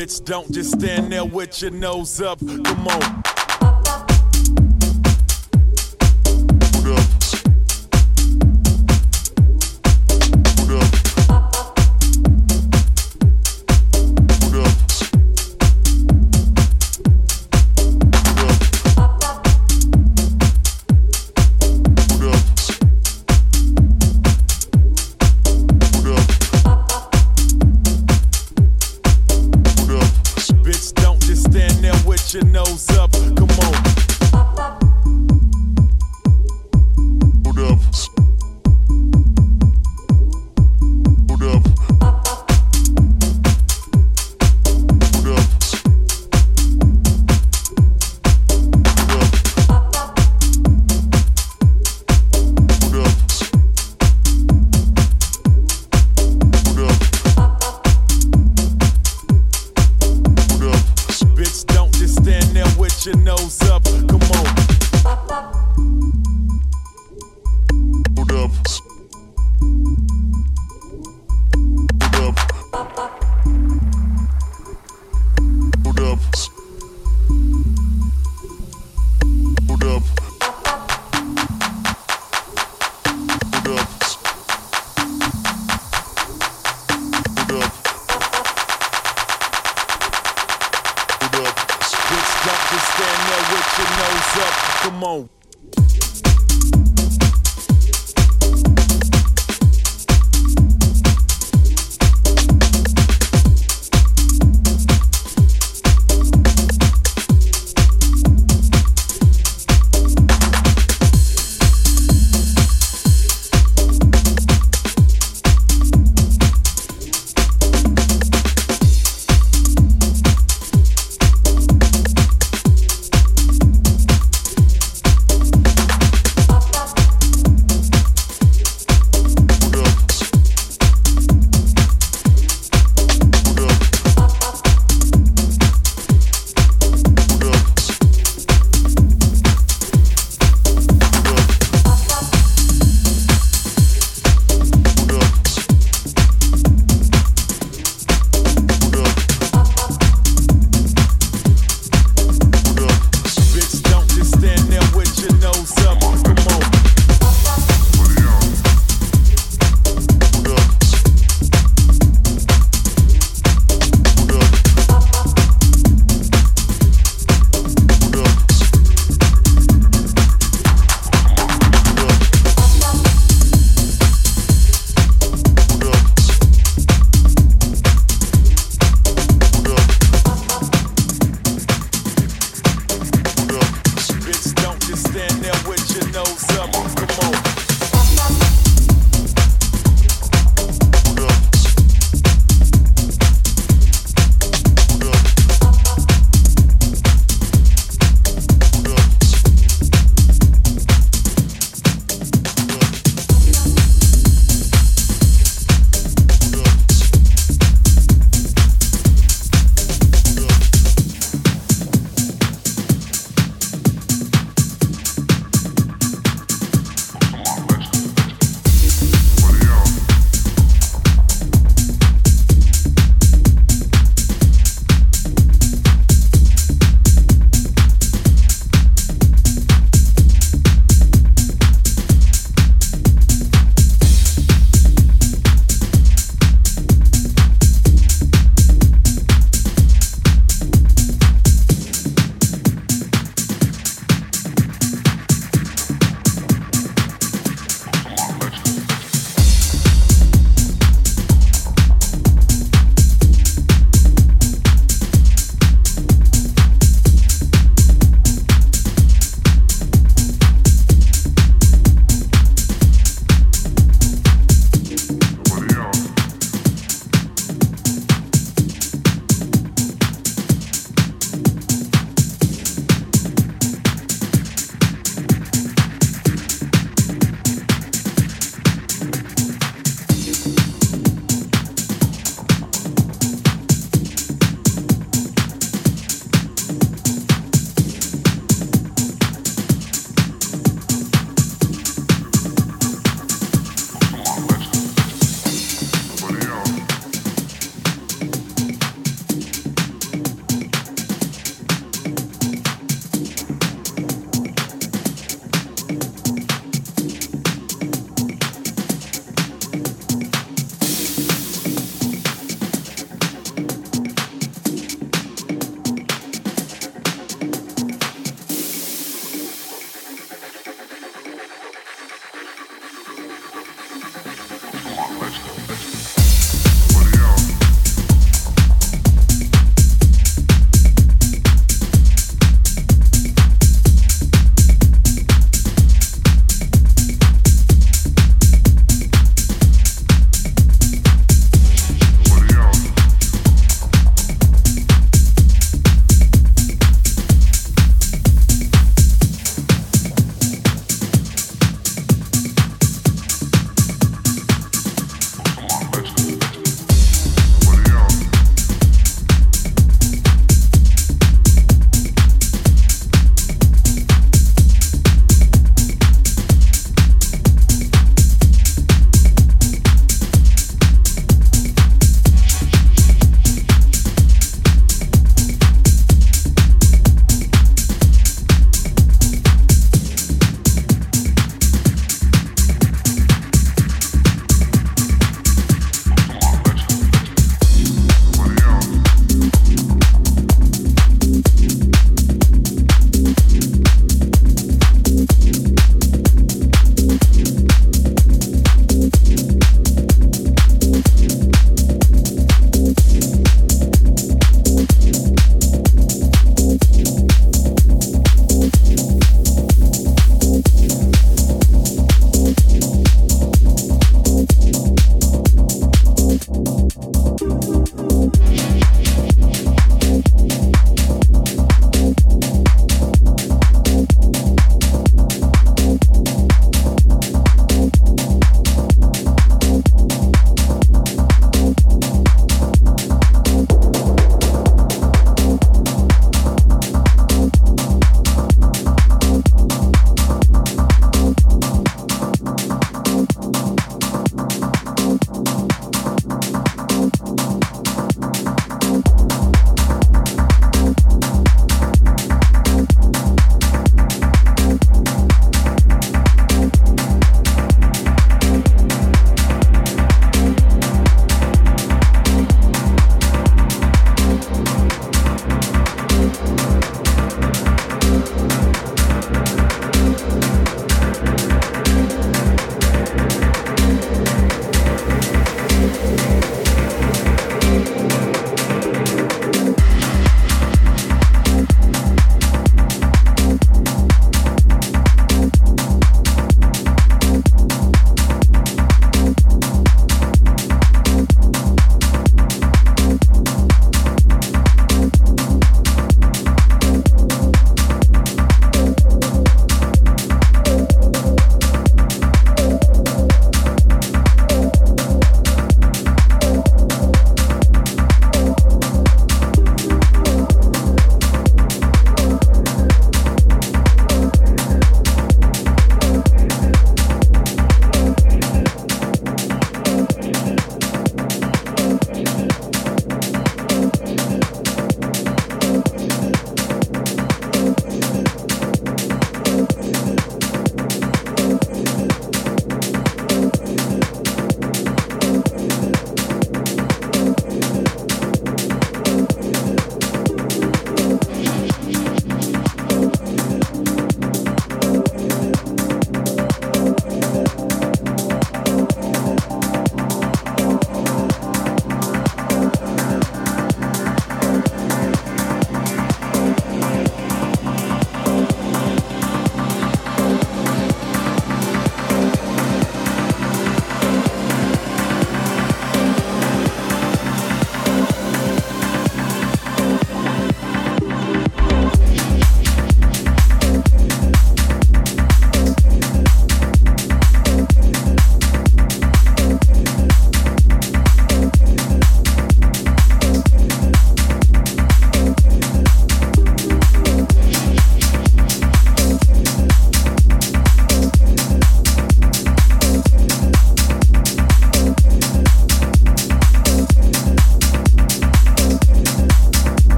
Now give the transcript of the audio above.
Don't just stand there with your nose up. Come on.